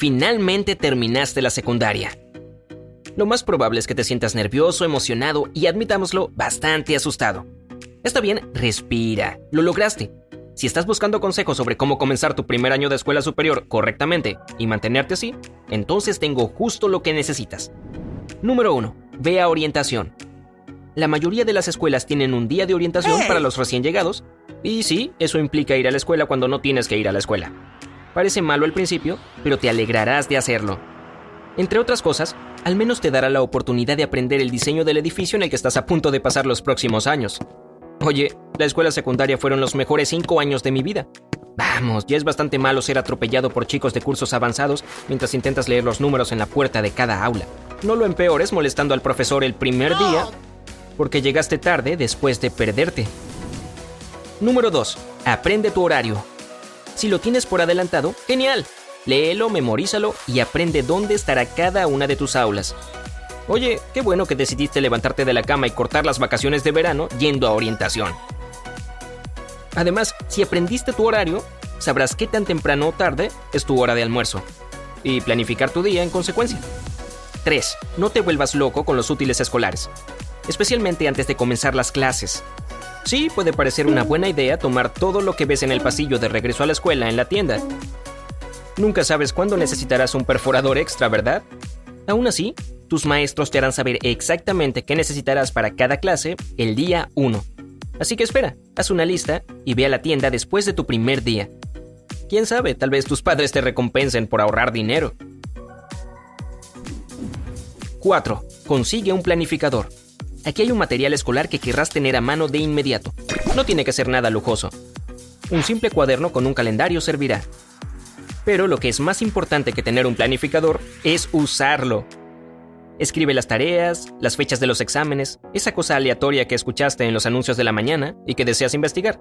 Finalmente terminaste la secundaria. Lo más probable es que te sientas nervioso, emocionado y, admitámoslo, bastante asustado. Está bien, respira. Lo lograste. Si estás buscando consejos sobre cómo comenzar tu primer año de escuela superior correctamente y mantenerte así, entonces tengo justo lo que necesitas. Número 1. Ve a orientación. La mayoría de las escuelas tienen un día de orientación para los recién llegados, y sí, eso implica ir a la escuela cuando no tienes que ir a la escuela. Parece malo al principio, pero te alegrarás de hacerlo. Entre otras cosas, al menos te dará la oportunidad de aprender el diseño del edificio en el que estás a punto de pasar los próximos años. Oye, la escuela secundaria fueron los mejores cinco años de mi vida. Vamos, ya es bastante malo ser atropellado por chicos de cursos avanzados mientras intentas leer los números en la puerta de cada aula. No lo empeores molestando al profesor el primer día porque llegaste tarde después de perderte. Número 2. Aprende tu horario. Si lo tienes por adelantado, genial. Léelo, memorízalo y aprende dónde estará cada una de tus aulas. Oye, qué bueno que decidiste levantarte de la cama y cortar las vacaciones de verano yendo a orientación. Además, si aprendiste tu horario, sabrás qué tan temprano o tarde es tu hora de almuerzo y planificar tu día en consecuencia. 3. No te vuelvas loco con los útiles escolares, especialmente antes de comenzar las clases. Sí, puede parecer una buena idea tomar todo lo que ves en el pasillo de regreso a la escuela en la tienda. Nunca sabes cuándo necesitarás un perforador extra, ¿verdad? Aún así, tus maestros te harán saber exactamente qué necesitarás para cada clase el día 1. Así que espera, haz una lista y ve a la tienda después de tu primer día. Quién sabe, tal vez tus padres te recompensen por ahorrar dinero. 4. Consigue un planificador. Aquí hay un material escolar que querrás tener a mano de inmediato. No tiene que ser nada lujoso. Un simple cuaderno con un calendario servirá. Pero lo que es más importante que tener un planificador es usarlo. Escribe las tareas, las fechas de los exámenes, esa cosa aleatoria que escuchaste en los anuncios de la mañana y que deseas investigar.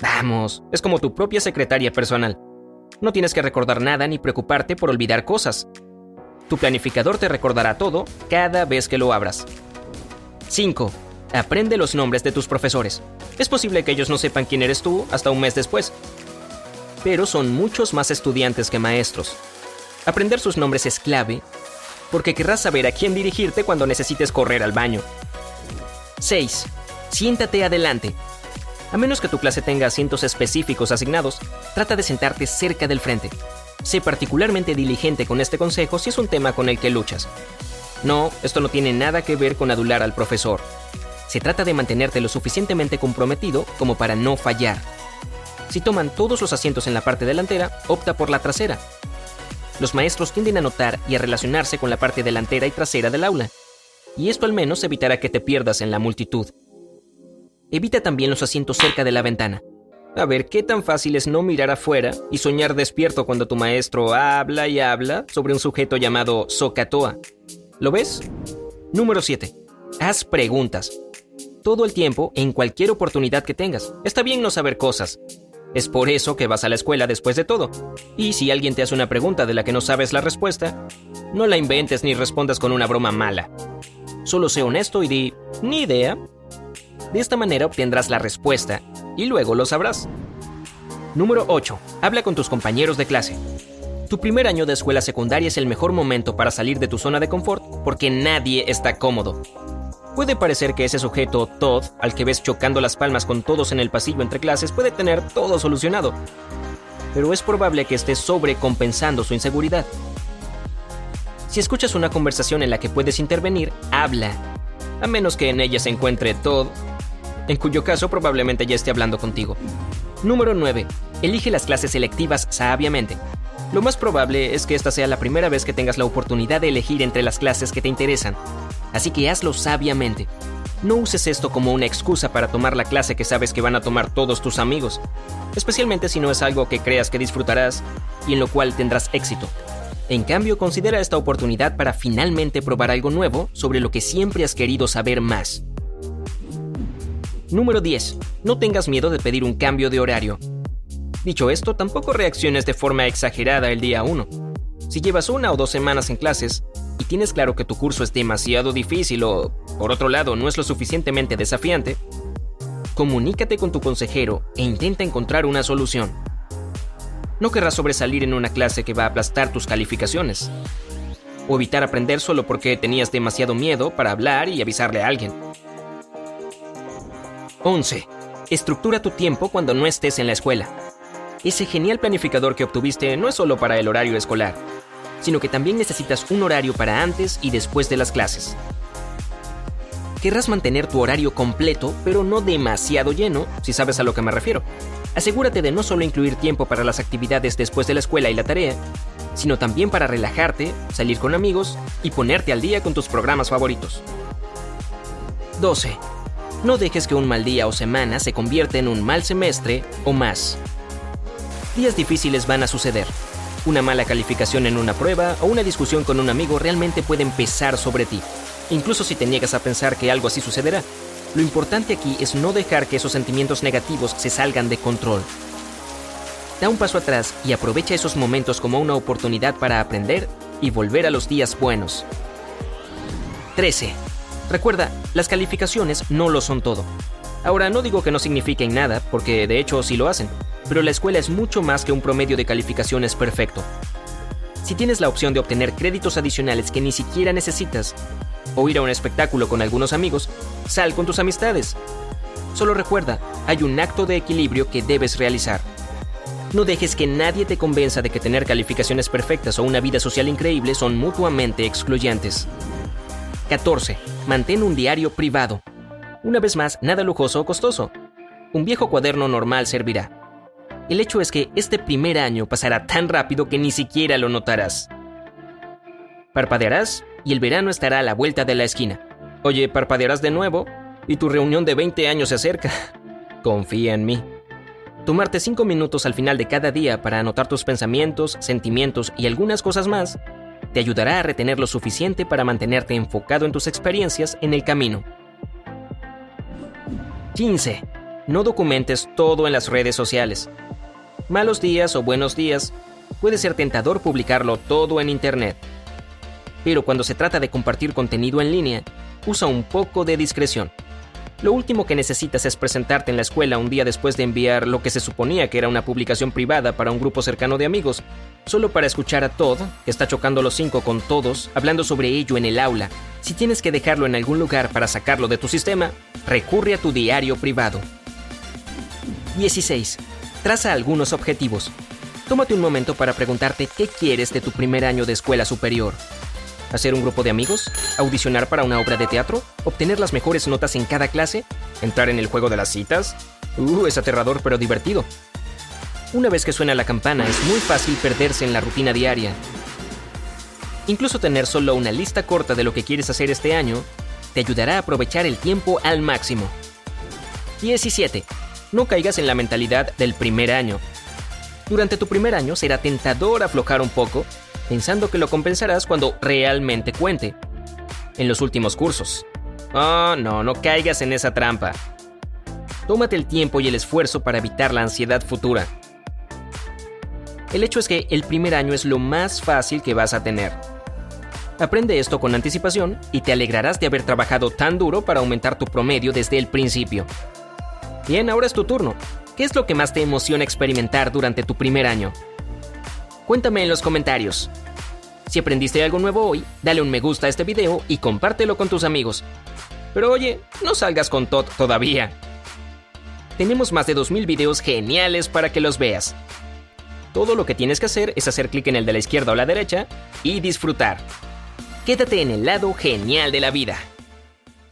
Vamos, es como tu propia secretaria personal. No tienes que recordar nada ni preocuparte por olvidar cosas. Tu planificador te recordará todo cada vez que lo abras. 5. Aprende los nombres de tus profesores. Es posible que ellos no sepan quién eres tú hasta un mes después, pero son muchos más estudiantes que maestros. Aprender sus nombres es clave porque querrás saber a quién dirigirte cuando necesites correr al baño. 6. Siéntate adelante. A menos que tu clase tenga asientos específicos asignados, trata de sentarte cerca del frente. Sé particularmente diligente con este consejo si es un tema con el que luchas. No, esto no tiene nada que ver con adular al profesor. Se trata de mantenerte lo suficientemente comprometido como para no fallar. Si toman todos los asientos en la parte delantera, opta por la trasera. Los maestros tienden a notar y a relacionarse con la parte delantera y trasera del aula, y esto al menos evitará que te pierdas en la multitud. Evita también los asientos cerca de la ventana. A ver, ¿qué tan fácil es no mirar afuera y soñar despierto cuando tu maestro habla y habla sobre un sujeto llamado Sokatoa? ¿Lo ves? Número 7. Haz preguntas. Todo el tiempo, en cualquier oportunidad que tengas. Está bien no saber cosas. Es por eso que vas a la escuela después de todo. Y si alguien te hace una pregunta de la que no sabes la respuesta, no la inventes ni respondas con una broma mala. Solo sé honesto y di, ni idea. De esta manera obtendrás la respuesta y luego lo sabrás. Número 8. Habla con tus compañeros de clase. Tu primer año de escuela secundaria es el mejor momento para salir de tu zona de confort porque nadie está cómodo. Puede parecer que ese sujeto, Todd, al que ves chocando las palmas con todos en el pasillo entre clases, puede tener todo solucionado. Pero es probable que esté sobrecompensando su inseguridad. Si escuchas una conversación en la que puedes intervenir, habla. A menos que en ella se encuentre Todd, en cuyo caso probablemente ya esté hablando contigo. Número 9. Elige las clases selectivas sabiamente. Lo más probable es que esta sea la primera vez que tengas la oportunidad de elegir entre las clases que te interesan, así que hazlo sabiamente. No uses esto como una excusa para tomar la clase que sabes que van a tomar todos tus amigos, especialmente si no es algo que creas que disfrutarás y en lo cual tendrás éxito. En cambio, considera esta oportunidad para finalmente probar algo nuevo sobre lo que siempre has querido saber más. Número 10. No tengas miedo de pedir un cambio de horario. Dicho esto, tampoco reacciones de forma exagerada el día 1. Si llevas una o dos semanas en clases y tienes claro que tu curso es demasiado difícil o, por otro lado, no es lo suficientemente desafiante, comunícate con tu consejero e intenta encontrar una solución. No querrás sobresalir en una clase que va a aplastar tus calificaciones. O evitar aprender solo porque tenías demasiado miedo para hablar y avisarle a alguien. 11. Estructura tu tiempo cuando no estés en la escuela. Ese genial planificador que obtuviste no es solo para el horario escolar, sino que también necesitas un horario para antes y después de las clases. Querrás mantener tu horario completo, pero no demasiado lleno, si sabes a lo que me refiero. Asegúrate de no solo incluir tiempo para las actividades después de la escuela y la tarea, sino también para relajarte, salir con amigos y ponerte al día con tus programas favoritos. 12. No dejes que un mal día o semana se convierta en un mal semestre o más. Días difíciles van a suceder. Una mala calificación en una prueba o una discusión con un amigo realmente pueden pesar sobre ti, incluso si te niegas a pensar que algo así sucederá. Lo importante aquí es no dejar que esos sentimientos negativos se salgan de control. Da un paso atrás y aprovecha esos momentos como una oportunidad para aprender y volver a los días buenos. 13. Recuerda, las calificaciones no lo son todo. Ahora, no digo que no signifiquen nada, porque de hecho sí lo hacen, pero la escuela es mucho más que un promedio de calificaciones perfecto. Si tienes la opción de obtener créditos adicionales que ni siquiera necesitas, o ir a un espectáculo con algunos amigos, sal con tus amistades. Solo recuerda, hay un acto de equilibrio que debes realizar. No dejes que nadie te convenza de que tener calificaciones perfectas o una vida social increíble son mutuamente excluyentes. 14. Mantén un diario privado. Una vez más, nada lujoso o costoso. Un viejo cuaderno normal servirá. El hecho es que este primer año pasará tan rápido que ni siquiera lo notarás. Parpadearás y el verano estará a la vuelta de la esquina. Oye, parpadearás de nuevo y tu reunión de 20 años se acerca. Confía en mí. Tomarte 5 minutos al final de cada día para anotar tus pensamientos, sentimientos y algunas cosas más te ayudará a retener lo suficiente para mantenerte enfocado en tus experiencias en el camino. 15. No documentes todo en las redes sociales. Malos días o buenos días, puede ser tentador publicarlo todo en Internet pero cuando se trata de compartir contenido en línea, usa un poco de discreción. Lo último que necesitas es presentarte en la escuela un día después de enviar lo que se suponía que era una publicación privada para un grupo cercano de amigos, solo para escuchar a Todd, que está chocando los cinco con todos, hablando sobre ello en el aula. Si tienes que dejarlo en algún lugar para sacarlo de tu sistema, recurre a tu diario privado. 16. Traza algunos objetivos. Tómate un momento para preguntarte qué quieres de tu primer año de escuela superior hacer un grupo de amigos, audicionar para una obra de teatro, obtener las mejores notas en cada clase, entrar en el juego de las citas. Uh, es aterrador pero divertido. Una vez que suena la campana es muy fácil perderse en la rutina diaria. Incluso tener solo una lista corta de lo que quieres hacer este año te ayudará a aprovechar el tiempo al máximo. 17. No caigas en la mentalidad del primer año. Durante tu primer año será tentador aflojar un poco pensando que lo compensarás cuando realmente cuente. En los últimos cursos. Oh, no, no caigas en esa trampa. Tómate el tiempo y el esfuerzo para evitar la ansiedad futura. El hecho es que el primer año es lo más fácil que vas a tener. Aprende esto con anticipación y te alegrarás de haber trabajado tan duro para aumentar tu promedio desde el principio. Bien, ahora es tu turno. ¿Qué es lo que más te emociona experimentar durante tu primer año? Cuéntame en los comentarios. Si aprendiste algo nuevo hoy, dale un me gusta a este video y compártelo con tus amigos. Pero oye, no salgas con Todd todavía. Tenemos más de 2.000 videos geniales para que los veas. Todo lo que tienes que hacer es hacer clic en el de la izquierda o la derecha y disfrutar. Quédate en el lado genial de la vida.